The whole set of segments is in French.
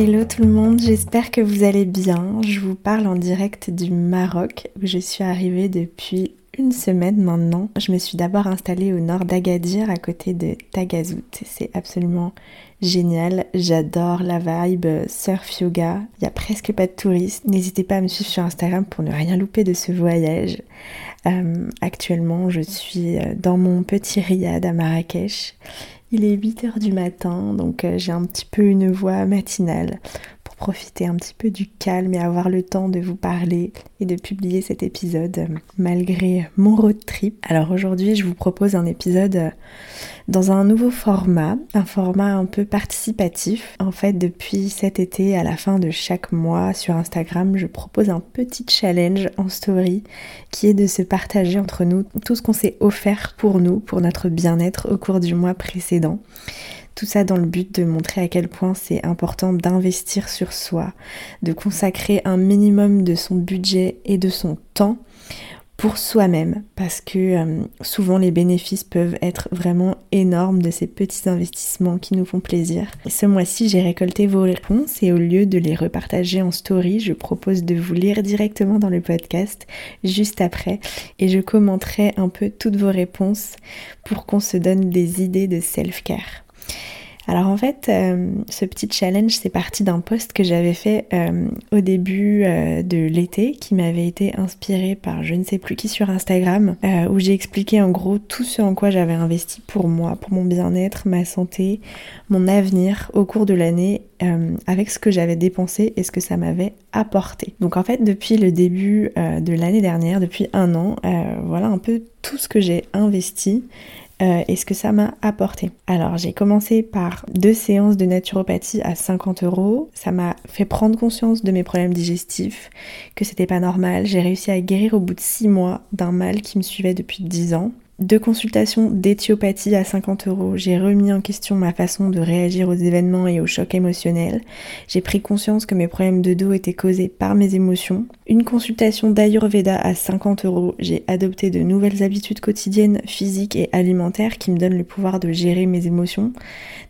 Hello tout le monde, j'espère que vous allez bien. Je vous parle en direct du Maroc où je suis arrivée depuis une semaine maintenant. Je me suis d'abord installée au nord d'Agadir à côté de Tagazout. C'est absolument génial. J'adore la vibe surf yoga. Il y a presque pas de touristes. N'hésitez pas à me suivre sur Instagram pour ne rien louper de ce voyage. Euh, actuellement, je suis euh, dans mon petit riad à Marrakech. Il est 8h du matin, donc euh, j'ai un petit peu une voix matinale profiter un petit peu du calme et avoir le temps de vous parler et de publier cet épisode euh, malgré mon road trip. Alors aujourd'hui, je vous propose un épisode euh, dans un nouveau format, un format un peu participatif. En fait, depuis cet été, à la fin de chaque mois sur Instagram, je propose un petit challenge en story qui est de se partager entre nous tout ce qu'on s'est offert pour nous, pour notre bien-être au cours du mois précédent. Tout ça dans le but de montrer à quel point c'est important d'investir sur soi, de consacrer un minimum de son budget et de son temps pour soi-même parce que euh, souvent les bénéfices peuvent être vraiment énormes de ces petits investissements qui nous font plaisir. ce mois-ci, j'ai récolté vos réponses et au lieu de les repartager en story, je propose de vous lire directement dans le podcast juste après et je commenterai un peu toutes vos réponses pour qu'on se donne des idées de self-care. Alors en fait, euh, ce petit challenge, c'est parti d'un post que j'avais fait euh, au début euh, de l'été, qui m'avait été inspiré par je ne sais plus qui sur Instagram, où j'ai expliqué en gros tout ce en quoi j'avais investi pour moi, pour mon bien-être, ma santé, mon avenir au cours de l'année, avec ce que j'avais dépensé et ce que ça m'avait apporté. Donc en fait, depuis le début de l'année dernière, depuis un an, voilà un peu tout ce que j'ai investi euh, et ce que ça m'a apporté. Alors j'ai commencé par deux séances de naturopathie à 50 euros. Ça m'a fait prendre conscience de mes problèmes digestifs, que c'était pas normal. J'ai réussi à guérir au bout de six mois d'un mal qui me suivait depuis 10 ans deux consultations d'éthiopathie à 50 euros. J'ai remis en question ma façon de réagir aux événements et aux chocs émotionnels. J'ai pris conscience que mes problèmes de dos étaient causés par mes émotions. Une consultation d'Ayurveda à 50 euros. J'ai adopté de nouvelles habitudes quotidiennes, physiques et alimentaires qui me donnent le pouvoir de gérer mes émotions.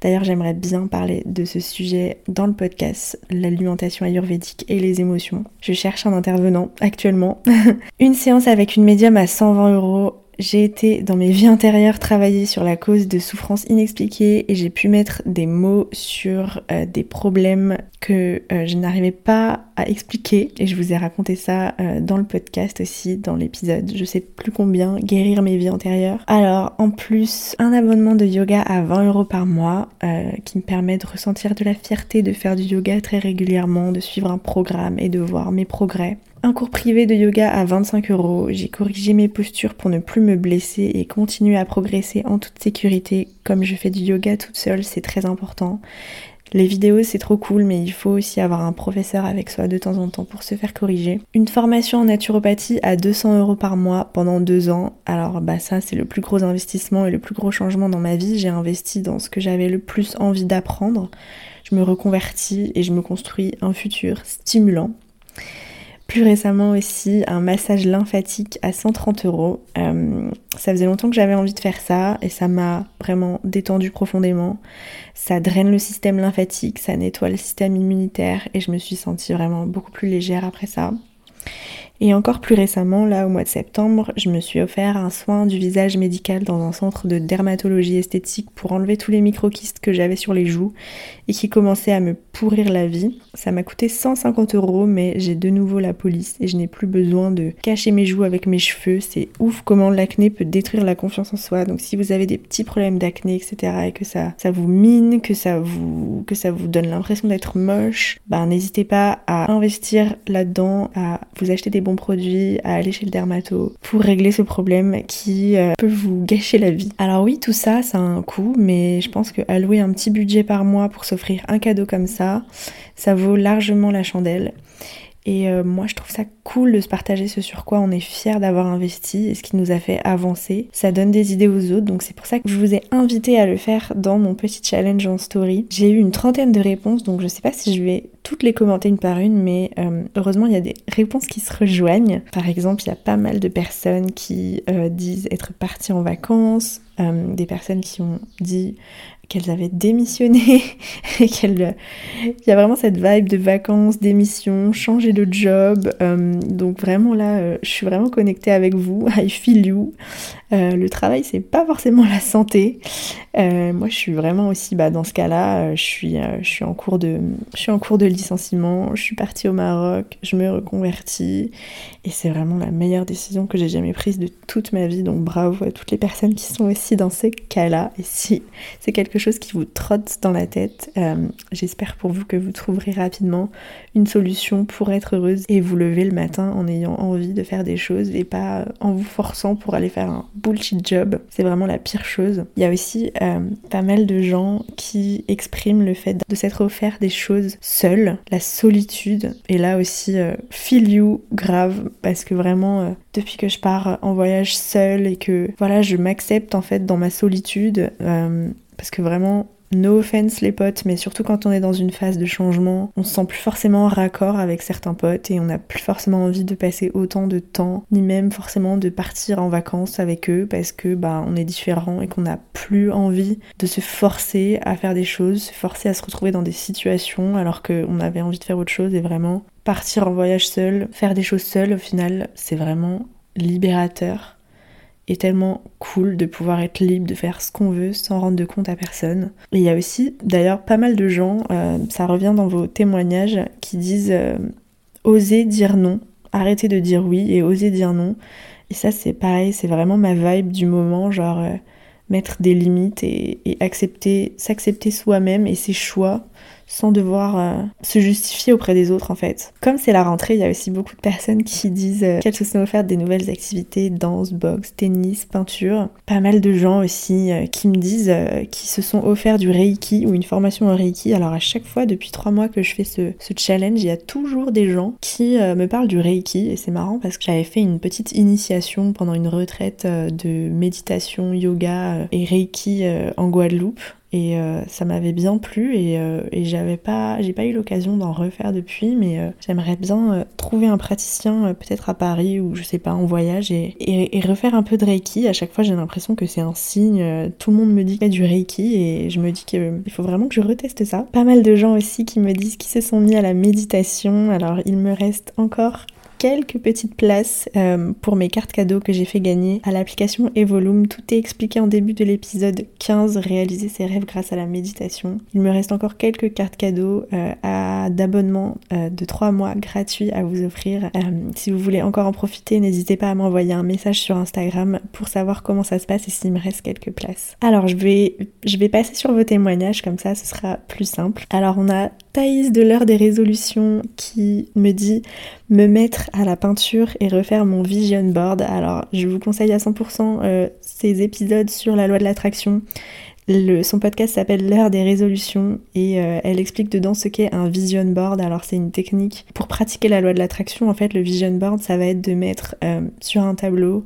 D'ailleurs, j'aimerais bien parler de ce sujet dans le podcast, l'alimentation ayurvédique et les émotions. Je cherche un intervenant actuellement. une séance avec une médium à 120 euros j'ai été dans mes vies antérieures travailler sur la cause de souffrances inexpliquées et j'ai pu mettre des mots sur euh, des problèmes que euh, je n'arrivais pas à expliquer et je vous ai raconté ça euh, dans le podcast aussi, dans l'épisode, je sais plus combien, guérir mes vies antérieures. Alors en plus, un abonnement de yoga à 20 euros par mois qui me permet de ressentir de la fierté de faire du yoga très régulièrement, de suivre un programme et de voir mes progrès. Un cours privé de yoga à 25 euros. J'ai corrigé mes postures pour ne plus me blesser et continuer à progresser en toute sécurité. Comme je fais du yoga toute seule, c'est très important. Les vidéos c'est trop cool mais il faut aussi avoir un professeur avec soi de temps en temps pour se faire corriger. Une formation en naturopathie à 200 euros par mois pendant deux ans. Alors bah ça c'est le plus gros investissement et le plus gros changement dans ma vie. J'ai investi dans ce que j'avais le plus envie d'apprendre. Je me reconvertis et je me construis un futur stimulant. Plus récemment aussi, un massage lymphatique à 130 euros. Euh, ça faisait longtemps que j'avais envie de faire ça et ça m'a vraiment détendu profondément. Ça draine le système lymphatique, ça nettoie le système immunitaire et je me suis sentie vraiment beaucoup plus légère après ça. Et encore plus récemment, là au mois de septembre, je me suis offert un soin du visage médical dans un centre de dermatologie esthétique pour enlever tous les microkystes que j'avais sur les joues et qui commençaient à me pourrir la vie. Ça m'a coûté 150 euros, mais j'ai de nouveau la police et je n'ai plus besoin de cacher mes joues avec mes cheveux. C'est ouf comment l'acné peut détruire la confiance en soi. Donc si vous avez des petits problèmes d'acné, etc., et que ça, ça vous mine, que ça vous, que ça vous donne l'impression d'être moche, bah n'hésitez pas à investir là-dedans, à vous acheter des produits, à aller chez le dermato pour régler ce problème qui euh, peut vous gâcher la vie. Alors oui, tout ça, ça a un coût, mais je pense que allouer un petit budget par mois pour s'offrir un cadeau comme ça, ça vaut largement la chandelle. Et euh, moi, je trouve ça cool de se partager ce sur quoi on est fier d'avoir investi et ce qui nous a fait avancer. Ça donne des idées aux autres, donc c'est pour ça que je vous ai invité à le faire dans mon petit challenge en story. J'ai eu une trentaine de réponses, donc je sais pas si je vais toutes les commenter une par une, mais euh, heureusement, il y a des réponses qui se rejoignent. Par exemple, il y a pas mal de personnes qui euh, disent être parties en vacances, des personnes qui ont dit qu'elles avaient démissionné et qu'elles il y a vraiment cette vibe de vacances, démission, changer de job. Euh, donc vraiment là, euh, je suis vraiment connectée avec vous. I feel you. Euh, le travail, c'est pas forcément la santé. moi, je suis vraiment aussi bah, dans ce cas-là. je suis, je suis en cours de, licenciement. Je suis partie au Maroc. Je me reconvertis et c'est vraiment la meilleure décision que j'ai jamais prise de toute ma vie. Donc bravo à toutes les personnes qui sont aussi dans ces cas-là. Et si c'est quelque chose qui vous trotte dans la tête. Euh, j'espère pour vous que vous trouverez rapidement une solution pour être heureuse et vous lever le matin en ayant envie de faire des choses et pas en vous forçant pour aller faire un bullshit job. C'est vraiment la pire chose. Il y a aussi euh, pas mal de gens qui expriment le fait de s'être offert des choses seuls, la solitude. Et là aussi, euh, feel you grave parce que vraiment, depuis que je pars en voyage seule et que voilà, je m'accepte en fait dans ma solitude. Parce que vraiment, no offense les potes, mais surtout quand on est dans une phase de changement, on se sent plus forcément en raccord avec certains potes et on n'a plus forcément envie de passer autant de temps, ni même forcément de partir en vacances avec eux parce que bah on est différent et qu'on n'a plus envie de se forcer à faire des choses, se forcer à se retrouver dans des situations alors qu'on avait envie de faire autre chose et vraiment partir en voyage seul, faire des choses seul au final, c'est vraiment libérateur est tellement cool de pouvoir être libre de faire ce qu'on veut sans rendre de compte à personne. Il y a aussi d'ailleurs pas mal de gens, euh, ça revient dans vos témoignages, qui disent euh, oser dire non, arrêter de dire oui et oser dire non. Et ça c'est pareil, c'est vraiment ma vibe du moment, genre euh, mettre des limites et, accepter, s'accepter soi-même et ses choix sans devoir euh, se justifier auprès des autres en fait. Comme c'est la rentrée, il y a aussi beaucoup de personnes qui disent euh, qu'elles se sont offertes des nouvelles activités, danse, boxe, tennis, peinture. Pas mal de gens aussi euh, qui me disent qui se sont offerts du Reiki ou une formation en Reiki. Alors à chaque fois, depuis trois mois que je fais ce challenge, il y a toujours des gens qui me parlent du Reiki et c'est marrant parce que j'avais fait une petite initiation pendant une retraite de méditation, yoga et Reiki en Guadeloupe. Et euh, ça m'avait bien plu et, euh, j'avais pas j'ai pas eu l'occasion d'en refaire depuis mais euh, j'aimerais bien trouver un praticien peut-être à Paris ou je sais pas en voyage et, et, refaire un peu de Reiki. À chaque fois j'ai l'impression que c'est un signe tout le monde me dit qu'il y a du Reiki et je me dis qu'il faut vraiment que je reteste ça. Pas mal de gens aussi qui me disent qu'ils se sont mis à la méditation. Alors il me reste encore quelques petites places euh, pour mes cartes cadeaux que j'ai fait gagner à l'application Evolume. Tout est expliqué en début de l'épisode 15, réaliser ses rêves grâce à la méditation. Il me reste encore quelques cartes cadeaux euh, d'abonnement euh, de 3 mois gratuits à vous offrir. si vous voulez encore en profiter, n'hésitez pas à m'envoyer un message sur Instagram pour savoir comment ça se passe et s'il me reste quelques places. Alors je vais, je vais passer sur vos témoignages, comme ça ce sera plus simple. Alors on a De l'heure des résolutions qui me dit me mettre à la peinture et refaire mon vision board. Alors je vous conseille à 100% euh, ces épisodes sur la loi de l'attraction. son podcast s'appelle L'heure des résolutions et euh, elle explique dedans ce qu'est un vision board. Alors c'est une technique pour pratiquer la loi de l'attraction. En fait le vision board ça va être de mettre euh, sur un tableau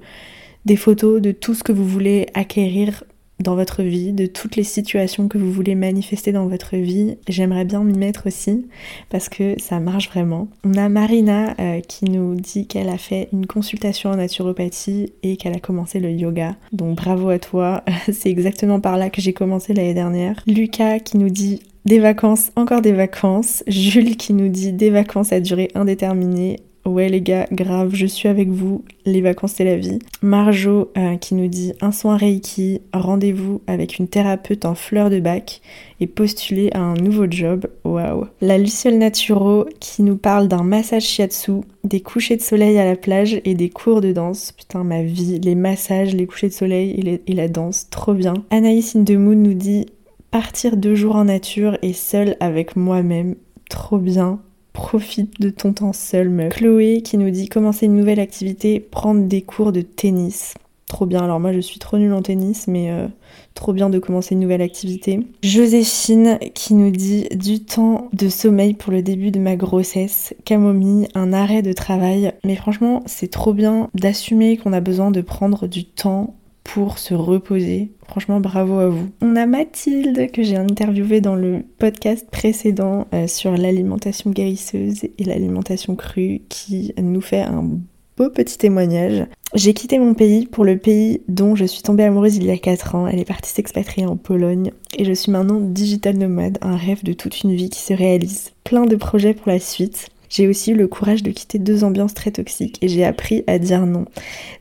des photos de tout ce que vous voulez acquérir dans votre vie, de toutes les situations que vous voulez manifester dans votre vie. J'aimerais bien m'y mettre aussi parce que ça marche vraiment. On a Marina euh, qui nous dit qu'elle a fait une consultation en naturopathie et qu'elle a commencé le yoga. Donc bravo à toi, c'est exactement par là que j'ai commencé l'année dernière. Lucas qui nous dit des vacances, encore des vacances. Jules qui nous dit des vacances à durée indéterminée Ouais les gars, grave, je suis avec vous, les vacances c'est la vie. Marjo euh, qui nous dit un soin Reiki, rendez-vous avec une thérapeute en fleurs de bac et postuler à un nouveau job. Waouh. La Luciole Naturo qui nous parle d'un massage shiatsu, des couchers de soleil à la plage et des cours de danse. Putain ma vie, les massages, les couchers de soleil et, la danse, trop bien. Anaïs Indemoun nous dit partir deux jours en nature et seul avec moi-même, trop bien profite de ton temps seul. Chloé qui nous dit commencer une nouvelle activité, prendre des cours de tennis. Trop bien, alors moi je suis trop nulle en tennis, mais euh, trop bien de commencer une nouvelle activité. Joséphine qui nous dit du temps de sommeil pour le début de ma grossesse, camomille, un arrêt de travail. Mais franchement, c'est trop bien d'assumer qu'on a besoin de prendre du temps pour se reposer. Franchement, bravo à vous. On a Mathilde que j'ai interviewée dans le podcast précédent euh, sur l'alimentation guérisseuse et l'alimentation crue qui nous fait un beau petit témoignage. J'ai quitté mon pays pour le pays dont je suis tombée amoureuse il y a 4 ans. Elle est partie s'expatrier en Pologne et je suis maintenant digital nomade, un rêve de toute une vie qui se réalise. Plein de projets pour la suite. J'ai aussi eu le courage de quitter deux ambiances très toxiques et j'ai appris à dire non.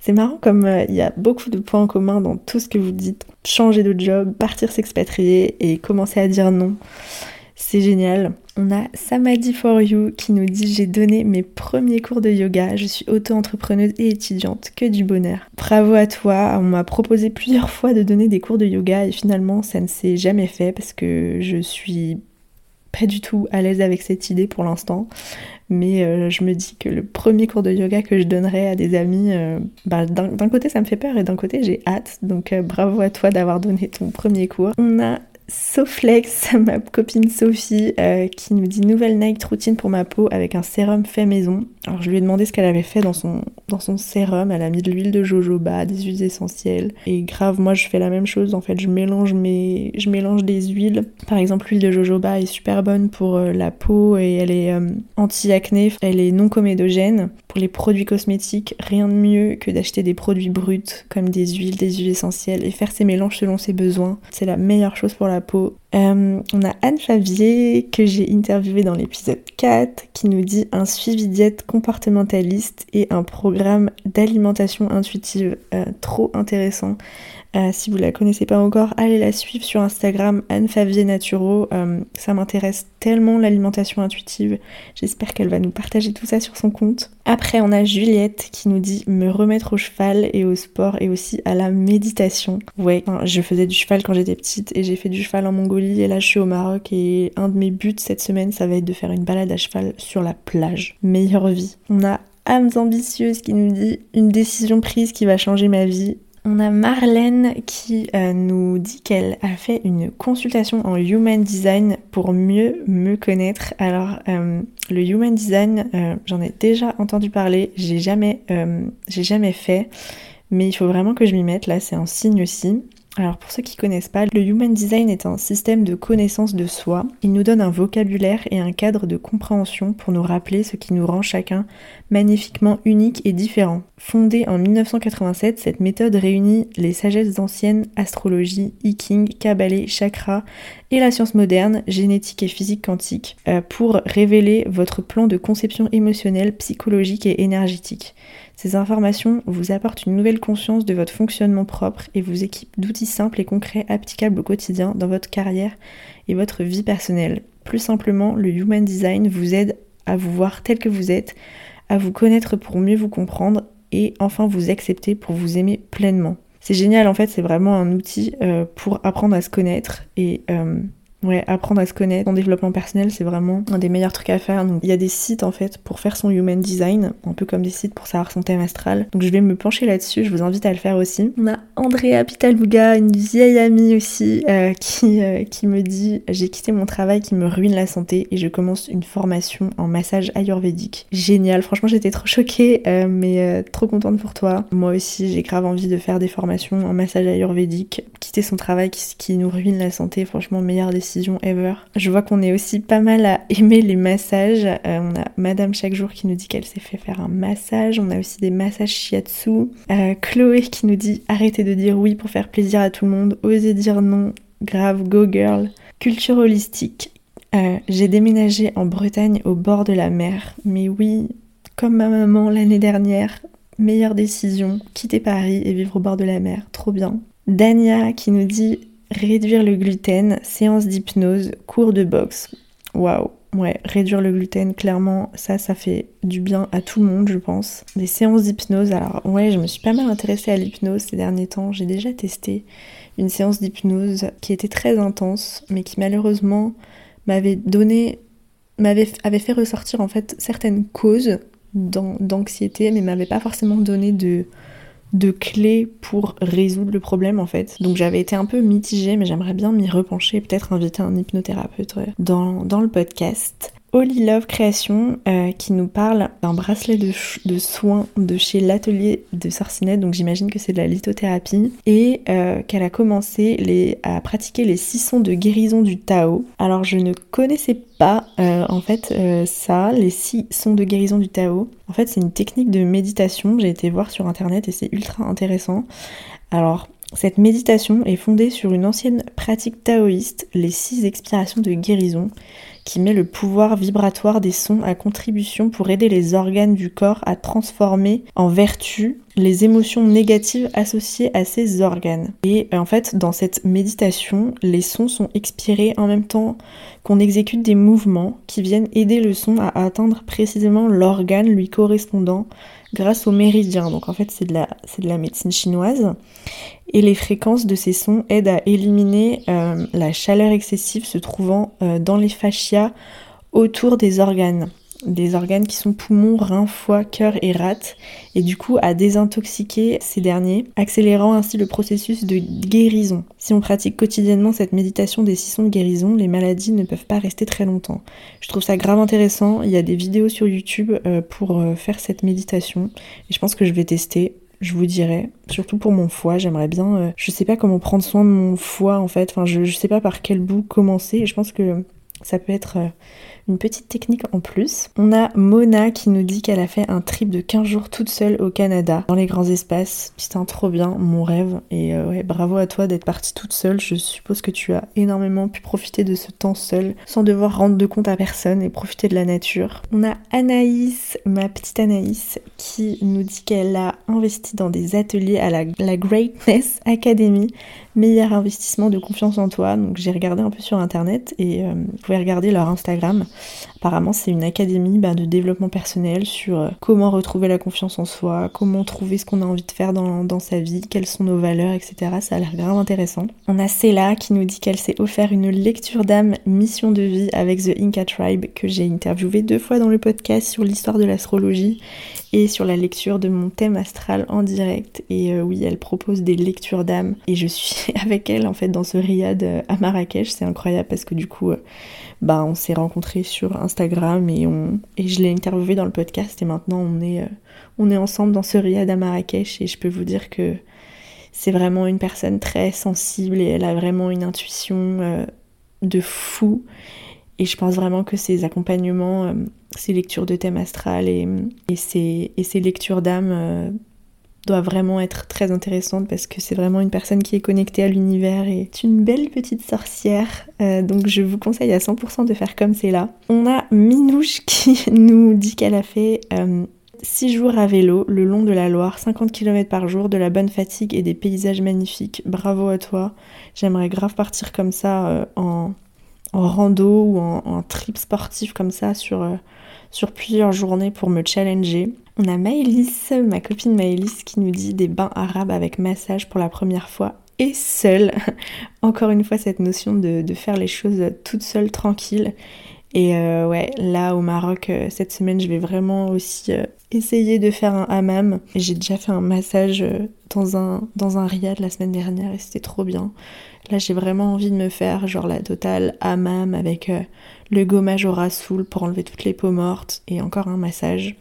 C'est marrant comme euh, il y a beaucoup de points en commun dans tout ce que vous dites. Changer de job, partir s'expatrier et commencer à dire non. C'est génial. On a Samadhi for You qui nous dit j'ai donné mes premiers cours de yoga, je suis auto-entrepreneuse et étudiante, que du bonheur. Bravo à toi, on m'a proposé plusieurs fois de donner des cours de yoga et finalement ça ne s'est jamais fait parce que je suis pas du tout à l'aise avec cette idée pour l'instant. Mais euh, je me dis que le premier cours de yoga que je donnerai à des amis, euh, bah, d'un côté ça me fait peur et d'un côté j'ai hâte. Donc euh, bravo à toi d'avoir donné ton premier cours. On a Soflex, ma copine Sophie, euh, qui nous dit nouvelle night routine pour ma peau avec un sérum fait maison. Alors je lui ai demandé ce qu'elle avait fait dans son, dans son sérum. Elle a mis de l'huile de jojoba, des huiles essentielles. Et grave, moi je fais la même chose. En fait, je mélange mes, je mélange des huiles. Par exemple, l'huile de jojoba est super bonne pour euh, la peau et elle est euh, anti-acné. Elle est non comédogène. Pour les produits cosmétiques, rien de mieux que d'acheter des produits bruts comme des huiles, des huiles essentielles et faire ces mélanges selon ses besoins. C'est la meilleure chose pour la Euh, on a Anne Favier que j'ai interviewé dans l'épisode 4 qui nous dit un suivi diète comportementaliste et un programme d'alimentation intuitive euh, trop intéressant. Euh, si vous la connaissez pas encore, allez la suivre sur Instagram, Anne Favier Naturo. Euh, ça m'intéresse tellement l'alimentation intuitive. J'espère qu'elle va nous partager tout ça sur son compte. Après, on a Juliette qui nous dit me remettre au cheval et au sport et aussi à la méditation. Ouais, je faisais du cheval quand j'étais petite et j'ai fait du cheval en Mongolie et là je suis au Maroc et un de mes buts cette semaine ça va être de faire une balade à cheval sur la plage. Meilleure vie. On a âmes ambitieuses qui nous dit une décision prise qui va changer ma vie on a Marlène qui euh, nous dit qu'elle a fait une consultation en Human Design pour mieux me connaître. Alors, euh, le Human Design, euh, j'en ai déjà entendu parler, j'ai jamais, j'ai jamais fait, mais il faut vraiment que je m'y mette. Là, c'est un signe aussi. Alors pour ceux qui connaissent pas, le Human Design est un système de connaissance de soi. Il nous donne un vocabulaire et un cadre de compréhension pour nous rappeler ce qui nous rend chacun magnifiquement unique et différent. Fondée en 1987, cette méthode réunit les sagesses anciennes, astrologie, hiking, kabbalah, chakra et la science moderne, génétique et physique quantique, euh, pour révéler votre plan de conception émotionnelle, psychologique et énergétique. Ces informations vous apportent une nouvelle conscience de votre fonctionnement propre et vous équipent d'outils simples et concrets applicables au quotidien dans votre carrière et votre vie personnelle. Plus simplement, le Human Design vous aide à vous voir tel que vous êtes, à vous connaître pour mieux vous comprendre et enfin vous accepter pour vous aimer pleinement. C'est génial en fait, c'est vraiment un outil euh, pour apprendre à se connaître et euh, Ouais, apprendre à se connaître. Son développement personnel, c'est vraiment un des meilleurs trucs à faire. Donc, il y a des sites en fait pour faire son human design, un peu comme des sites pour savoir son thème astral. Donc, je vais me pencher là-dessus. Je vous invite à le faire aussi. On a Andrea Pitaluga, une vieille amie aussi, euh, qui, euh, qui me dit J'ai quitté mon travail qui me ruine la santé et je commence une formation en massage ayurvédique. Génial. Franchement, j'étais trop choquée, euh, mais trop contente pour toi. Moi aussi, j'ai grave envie de faire des formations en massage ayurvédique. Quitter son travail qui, qui nous ruine la santé, franchement, meilleure décision ever. Je vois qu'on est aussi pas mal à aimer les massages. Euh, on a Madame chaque jour qui nous dit qu'elle s'est fait faire un massage. On a aussi des massages shiatsu. Euh, Chloé qui nous dit arrêtez de dire oui pour faire plaisir à tout le monde. Osez dire non. Grave, go girl. Culture holistique. Euh, j'ai déménagé en Bretagne au bord de la mer. Mais oui, comme ma maman l'année dernière, meilleure décision, quitter Paris et vivre au bord de la mer, trop bien. Dania qui nous dit réduire le gluten, séance d'hypnose, cours de boxe. Waouh, ouais, réduire le gluten, clairement, ça, ça fait du bien à tout le monde, je pense. Des séances d'hypnose, alors ouais, je me suis pas mal intéressée à l'hypnose ces derniers temps, j'ai déjà testé une séance d'hypnose qui était très intense, mais qui malheureusement m'avait donné, m'avait avait fait ressortir en fait certaines causes d'anxiété, mais m'avait pas forcément donné de, de clés pour résoudre le problème en fait. Donc j'avais été un peu mitigée, mais j'aimerais bien m'y repencher, peut-être inviter un hypnothérapeute dans, dans le podcast. Holy Love Création euh, qui nous parle d'un bracelet de, soins de chez l'atelier de Sorcinette, donc j'imagine que c'est de la lithothérapie, et euh, qu'elle a commencé à pratiquer les six sons de guérison du Tao. Alors je ne connaissais pas euh, en fait ça, les six sons de guérison du Tao. En fait c'est une technique de méditation, j'ai été voir sur internet et c'est ultra intéressant. Alors cette méditation est fondée sur une ancienne pratique taoïste, les six expirations de guérison qui met le pouvoir vibratoire des sons à contribution pour aider les organes du corps à transformer en vertu les émotions négatives associées à ces organes. Et en fait, dans cette méditation, les sons sont expirés en même temps qu'on exécute des mouvements qui viennent aider le son à atteindre précisément l'organe lui correspondant grâce au méridien. Donc en fait, c'est de la, de la médecine chinoise et les fréquences de ces sons aident à éliminer euh, la chaleur excessive se trouvant euh, dans les fascias autour des organes. Des organes qui sont poumons, reins, foie, cœur et rate, et du coup à désintoxiquer ces derniers, accélérant ainsi le processus de guérison. Si on pratique quotidiennement cette méditation des six sons de guérison, les maladies ne peuvent pas rester très longtemps. Je trouve ça grave intéressant, il y a des vidéos sur YouTube euh, pour faire cette méditation, et je pense que je vais tester je vous dirais. Surtout pour mon foie, j'aimerais bien. Euh, je sais pas comment prendre soin de mon foie en fait. Enfin, je, je sais pas par quel bout commencer. Et je pense que ça peut être euh, une petite technique en plus. On a Mona qui nous dit qu'elle a fait un trip de 15 jours toute seule au Canada, dans les grands espaces. Putain, trop bien, mon rêve. Et euh, ouais, bravo à toi d'être partie toute seule. Je suppose que tu as énormément pu profiter de ce temps seul, sans devoir rendre de compte à personne et profiter de la nature. On a Anaïs, ma petite Anaïs, qui nous dit qu'elle a investi dans des ateliers à la, la Greatness Academy meilleur investissement de confiance en toi. Donc j'ai regardé un peu sur internet et euh, vous pouvez regarder leur Instagram. Apparemment c'est une académie bah, de développement personnel sur euh, comment retrouver la confiance en soi, comment trouver ce qu'on a envie de faire dans, sa vie, quelles sont nos valeurs, etc. Ça a l'air grave intéressant. On a Céla qui nous dit qu'elle s'est offert une lecture d'âme mission de vie avec The Inca Tribe que j'ai interviewé deux fois dans le podcast sur l'histoire de l'astrologie et sur la lecture de mon thème astral en direct. Et euh, oui, elle propose des lectures d'âme et je suis avec elle en fait dans ce riad euh, à Marrakech. C'est incroyable parce que du coup, bah, on s'est rencontrés sur Instagram et, on, je l'ai interviewé dans le podcast et maintenant on est, est ensemble dans ce riad à Marrakech et je peux vous dire que c'est vraiment une personne très sensible et elle a vraiment une intuition de fou. Et je pense vraiment que ces accompagnements ces lectures de thème astral et, et, et ces lectures d'âme euh, doivent vraiment être très intéressantes parce que c'est vraiment une personne qui est connectée à l'univers et est une belle petite sorcière. Euh, donc je vous conseille à 100% de faire comme c'est là. On a Minouche qui nous dit qu'elle a fait 6 euh, jours à vélo le long de la Loire, 50 km par jour, de la bonne fatigue et des paysages magnifiques. Bravo à toi. J'aimerais grave partir comme ça en, en, rando ou en, en, trip sportif comme ça sur sur plusieurs journées pour me challenger. On a Maëlys, ma copine Maëlys, qui nous dit des bains arabes avec massage pour la première fois et seule. Encore une fois, cette notion de, faire les choses toute seule, tranquille. Et euh, ouais, là au Maroc, euh, cette semaine, je vais vraiment aussi euh, essayer de faire un hammam. J'ai déjà fait un massage dans un, dans un riad la semaine dernière et c'était trop bien. Là, j'ai vraiment envie de me faire genre la totale hammam avec le gommage au rassoul pour enlever toutes les peaux mortes et encore un massage.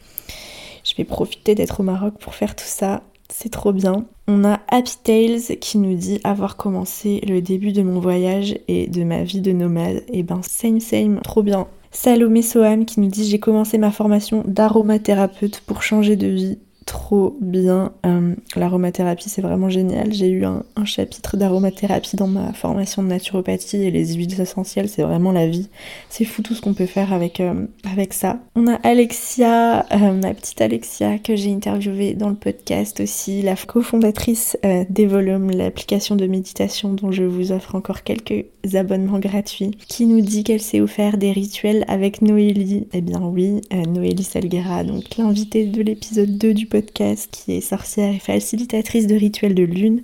Je vais profiter d'être au Maroc pour faire tout ça. C'est trop bien. On a Happy Tales qui nous dit avoir commencé le début de mon voyage et de ma vie de nomade. Et eh ben same same, trop bien. Salomé Soham qui nous dit j'ai commencé ma formation d'aromathérapeute pour changer de vie trop bien. Euh, l'aromathérapie, c'est vraiment génial. J'ai eu un, chapitre d'aromathérapie dans ma formation de naturopathie et les huiles essentielles, c'est vraiment la vie. C'est fou tout ce qu'on peut faire avec, euh, avec ça. On a Alexia, euh, ma petite Alexia, que j'ai interviewée dans le podcast aussi, la cofondatrice des volumes, l'application de méditation dont je vous offre encore quelques abonnements gratuits, qui nous dit qu'elle s'est offert des rituels avec Noélie. Eh bien oui, Noélie Salguera, donc l'invitée de l'épisode 2 du podcast, qui est sorcière et facilitatrice de rituels de lune,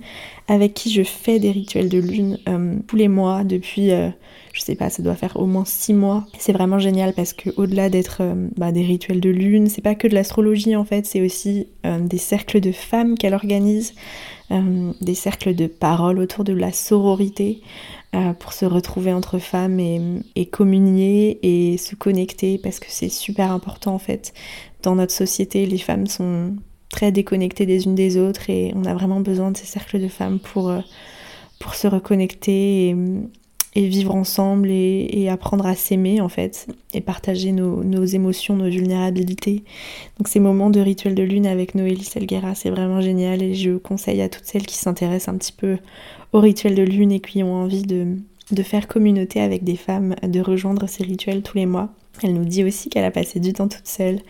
avec qui je fais des rituels de lune euh, tous les mois depuis, euh, je sais pas, ça doit faire au moins 6 mois. C'est vraiment génial parce que au-delà d'être euh, bah, des rituels de lune, c'est pas que de l'astrologie en fait, c'est aussi des cercles de femmes qu'elle organise, des cercles de parole autour de la sororité. Pour se retrouver entre femmes et, et communier et se connecter parce que c'est super important en fait. Dans notre société, les femmes sont très déconnectées des unes des autres et on a vraiment besoin de ces cercles de femmes pour, euh, pour se reconnecter et, vivre ensemble et, apprendre à s'aimer en fait et partager nos, émotions, nos vulnérabilités. Donc ces moments de rituel de lune avec Noélie Selguera, c'est vraiment génial et je conseille à toutes celles qui s'intéressent un petit peu au rituel de lune et qui ont envie de, de faire communauté avec des femmes, de rejoindre ces rituels tous les mois. Elle nous dit aussi qu'elle a passé du temps toute seule,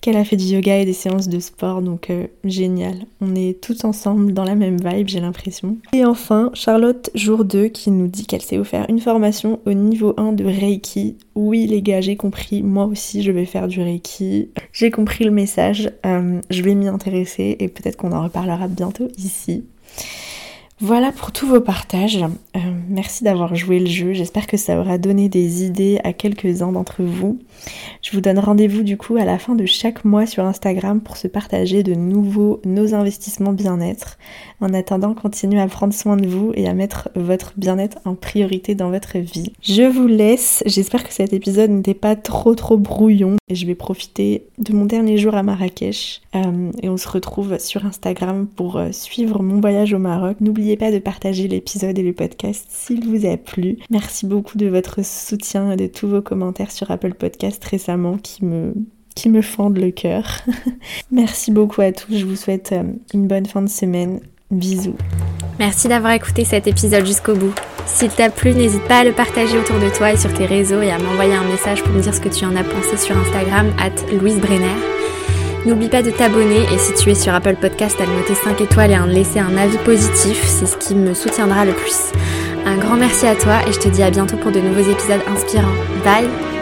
qu'elle a fait du yoga et des séances de sport, donc euh, génial. On est tous ensemble dans la même vibe, j'ai l'impression. Et enfin, Charlotte, jour 2, qui nous dit qu'elle s'est offert une formation au niveau 1 de Reiki. Oui les gars, j'ai compris, moi aussi je vais faire du Reiki. J'ai compris le message, euh, je vais m'y intéresser et peut-être qu'on en reparlera bientôt ici. Voilà pour tous vos partages. Euh, merci d'avoir joué le jeu. J'espère que ça aura donné des idées à quelques-uns d'entre vous. Je vous donne rendez-vous du coup à la fin de chaque mois sur Instagram pour se partager de nouveaux nos investissements bien-être. En attendant, continuez à prendre soin de vous et à mettre votre bien-être en priorité dans votre vie. Je vous laisse. J'espère que cet épisode n'était pas trop trop brouillon. Et je vais profiter de mon dernier jour à Marrakech. Euh, et on se retrouve sur Instagram pour euh, suivre mon voyage au Maroc. N'oubliez N'oubliez pas de partager l'épisode et le podcast s'il vous a plu. Merci beaucoup de votre soutien et de tous vos commentaires sur Apple Podcast récemment qui me qui me fendent le cœur. Merci beaucoup à tous. Je vous souhaite euh, une bonne fin de semaine. Bisous. Merci d'avoir écouté cet épisode jusqu'au bout. S'il t'a plu, n'hésite pas à le partager autour de toi et sur tes réseaux et à m'envoyer un message pour me dire ce que tu en as pensé sur Instagram, at Louise Brenner. N'oublie pas de t'abonner et si tu es sur Apple Podcast, à noter 5 étoiles et à laisser un avis positif, c'est ce qui me soutiendra le plus. Un grand merci à toi et je te dis à bientôt pour de nouveaux épisodes inspirants. Bye